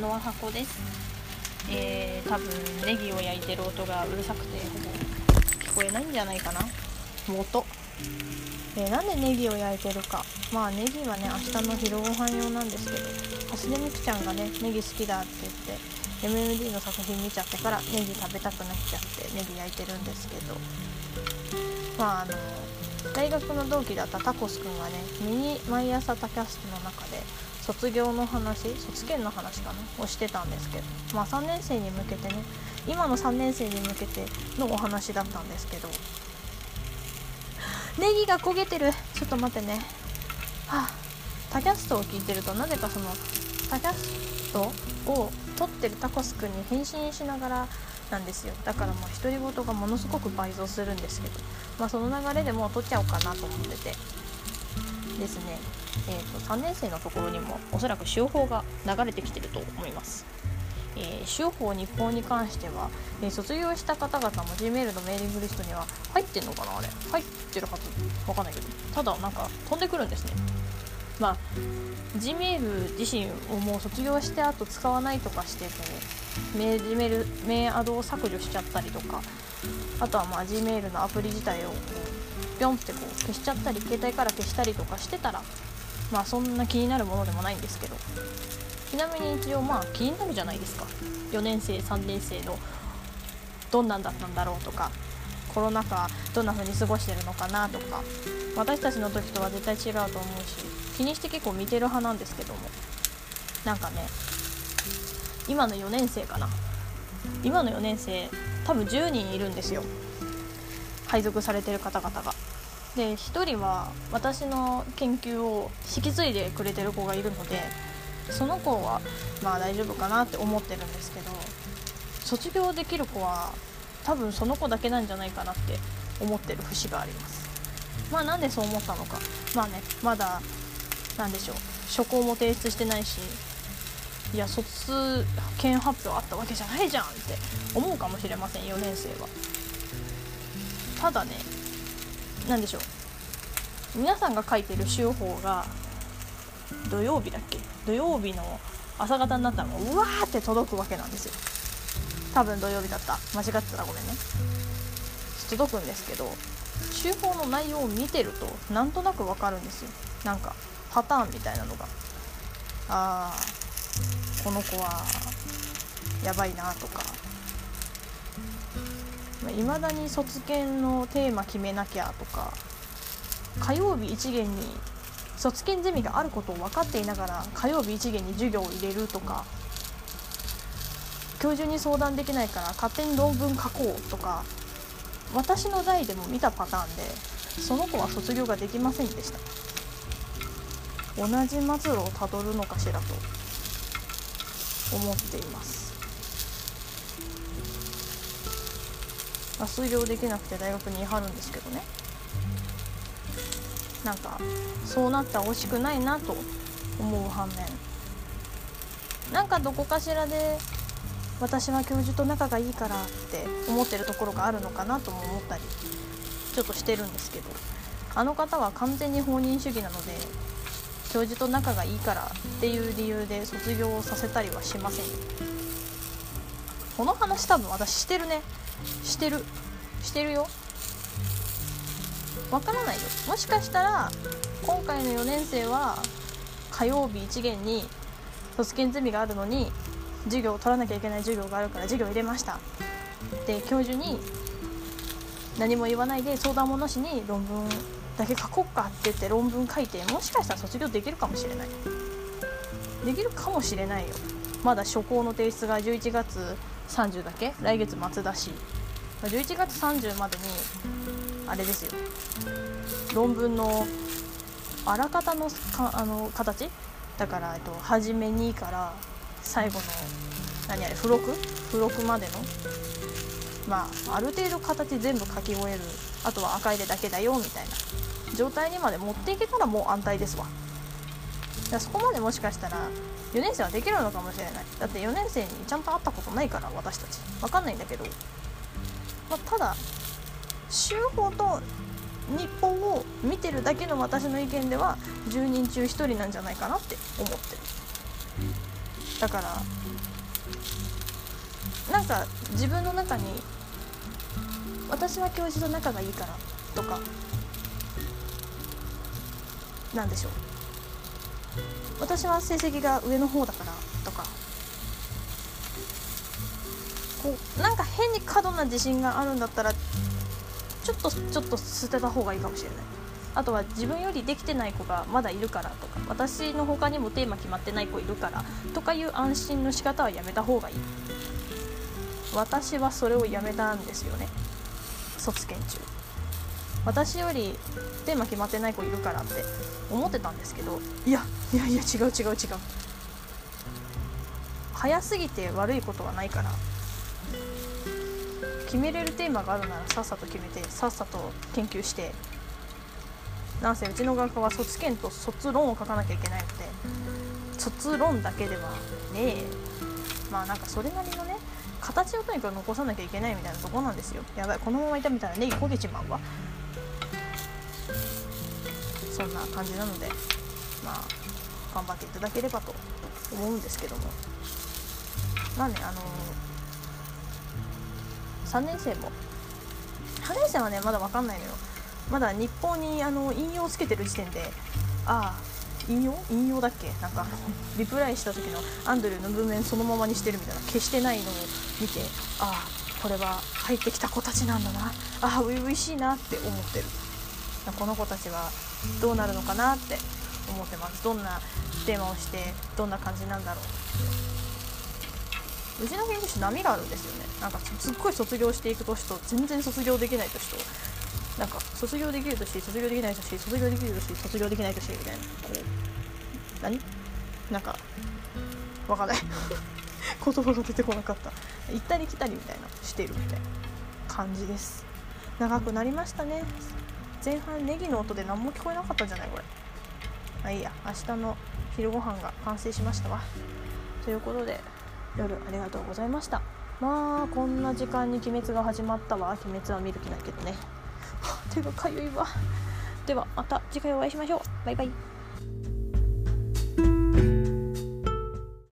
ノア箱です。えー、多分ネギを焼いてる音がうるさくてほぼ聞こえないんじゃないかな。元えー、なんでネギを焼いてるか。まあネギはね明日の昼ご飯用なんですけど橋でみくちゃんがねネギ好きだって言って MMD の作品見ちゃってからネギ食べたくなっちゃってネギ焼いてるんですけど。まああの大学の同期だったタコスくんがねミニ毎朝タキャストの中で卒業の話卒研の話かな？をしてたんですけどまあ3年生に向けてね今の3年生に向けてのお話だったんですけどネギが焦げてる。ちょっと待ってね。はあタキャストを聞いてるとなぜかそのタキャストを撮ってるタコスくんに返信しながらなんですよ。だからもう独り言がものすごく倍増するんですけどまあその流れでもう撮っちゃおうかなと思ってて。ですね。えーと、3年生のところにもおそらく週報が流れてきてると思います。えー、週報日報に関しては、えー、卒業した方々も Gmail のメーリングリストには入ってんのかなあれ？入ってるはず。わかんないけど。ただなんか飛んでくるんですね。まあ Gmail 自身をもう卒業してあと使わないとかしてこうメールメーアドを削除しちゃったりとかあとはまあ Gmail のアプリ自体をこうピョンってこう消しちゃったり携帯から消したりとかしてたらまあそんな気になるものでもないんですけど。ちなみに一応まあ気になるじゃないですか。4年生3年生のどんなんだったんだろうとかコロナ禍どんな風に過ごしてるのかなとか。私たちの時とは絶対違うと思うし気にして結構見てる派なんですけども。なんかね今の4年生かな。今の4年生多分10人いるんですよ。配属されてる方々が。で1人は私の研究を引き継いでくれてる子がいるのでその子はまあ大丈夫かなって思ってるんですけど卒業できる子は多分その子だけなんじゃないかなって思ってる節があります。まあなんでそう思ったのか。まあねまだ何でしょう。初稿も提出してないしいや卒検発表あったわけじゃないじゃんって思うかもしれません4年生は。ただね何でしょう。皆さんが書いてる週報が土曜日だっけ？土曜日の朝方になったらもううわーって届くわけなんですよ。多分土曜日だった。間違ってたらごめんね。届くんですけど週報の内容を見てるとなんとなくわかるんですよ。なんかパターンみたいなのが。ああこの子はやばいなとか。いまだに卒検のテーマ決めなきゃとか火曜日一元に卒検ゼミがあることを分かっていながら火曜日一元に授業を入れるとか教授に相談できないから勝手に論文書こうとか私の代でも見たパターンでその子は卒業ができませんでした。同じ末路をたどるのかしらと思っています。数量できなくて大学にいはるんですけどね。なんかそうなったら惜しくないなと思う反面。なんかどこかしらで私は教授と仲がいいからって思ってるところがあるのかなとも思ったりちょっとしてるんですけど。あの方は完全に放任主義なので教授と仲がいいからっていう理由で卒業をさせたりはしません。この話多分私してるね。してる。してるよ。わからないよ。もしかしたら今回の4年生は火曜日1限に卒検ゼミがあるのに授業を取らなきゃいけない授業があるから授業入れました。で教授に何も言わないで相談もなしに論文だけ書こうかって言って論文書いてもしかしたら卒業できるかもしれない。できるかもしれないよ。まだ初稿の提出が11月30だけ？来月末だし。11月30までにあれですよ。論文のあらかたのかあの形？だから、えっと、初めにから最後の何あれ付録？付録までの？まあある程度形全部書き終える。あとは赤入れだけだよみたいな。状態にまで持っていけたらもう安泰ですわ。そこまでもしかしたら4年生はできるのかもしれない。だって4年生にちゃんと会ったことないから私たち。分かんないんだけど、まあ、ただ週報と日報を見てるだけの私の意見では10人中1人なんじゃないかなって思ってる。だからなんか自分の中に私は教授と仲がいいからとかなんでしょう。私は成績が上の方だからとかこうなんか変に過度な自信があるんだったらちょっとちょっと捨てた方がいいかもしれない。あとは自分よりできてない子がまだいるからとか私の他にもテーマ決まってない子いるからとかいう安心の仕方はやめた方がいい。私はそれをやめたんですよね。卒検中。私よりテーマ決まってない子いるからって思ってたんですけどいやいやいや違う違う違う。早すぎて悪いことはないから決めれるテーマがあるならさっさと決めてさっさと研究してなんせうちの学科は卒検と卒論を書かなきゃいけないので卒論だけではねまあなんかそれなりのね形をとにかく残さなきゃいけないみたいなとこなんですよ。やばいこのままいたみたいなネギ焦げちまうわそんな感じなのでまあ頑張っていただければと思うんですけども。まあねあの、3年生も3年生はねまだ分かんないのよ。まだ日報にあの引用つけてる時点でああ引用？引用だっけ？なんかリプライした時のアンドリューの文面そのままにしてるみたいな消してないのを見てああこれは入ってきた子たちなんだな。ああ初々しいなって思ってる。この子たちはどうなるのかなって思ってます。どんなテーマをしてどんな感じなんだろう。うちの研究室波があるんですよね。なんかすっごい卒業していく年と全然卒業できない年となんか卒業できる年卒業できない年卒業できる年卒業できない年みたいな。こう何？なんかわかんない。言葉が出てこなかった。行ったり来たりみたいなしてるみたいな感じです。長くなりましたね。前半ネギの音で何も聞こえなかったんじゃない？これ。まあいいや。明日の昼ご飯が完成しましたわ。ということで夜ありがとうございました。まあこんな時間に鬼滅が始まったわ。鬼滅は見る気ないけどね。手がかゆいわ。ではまた次回お会いしましょう。バイバイ。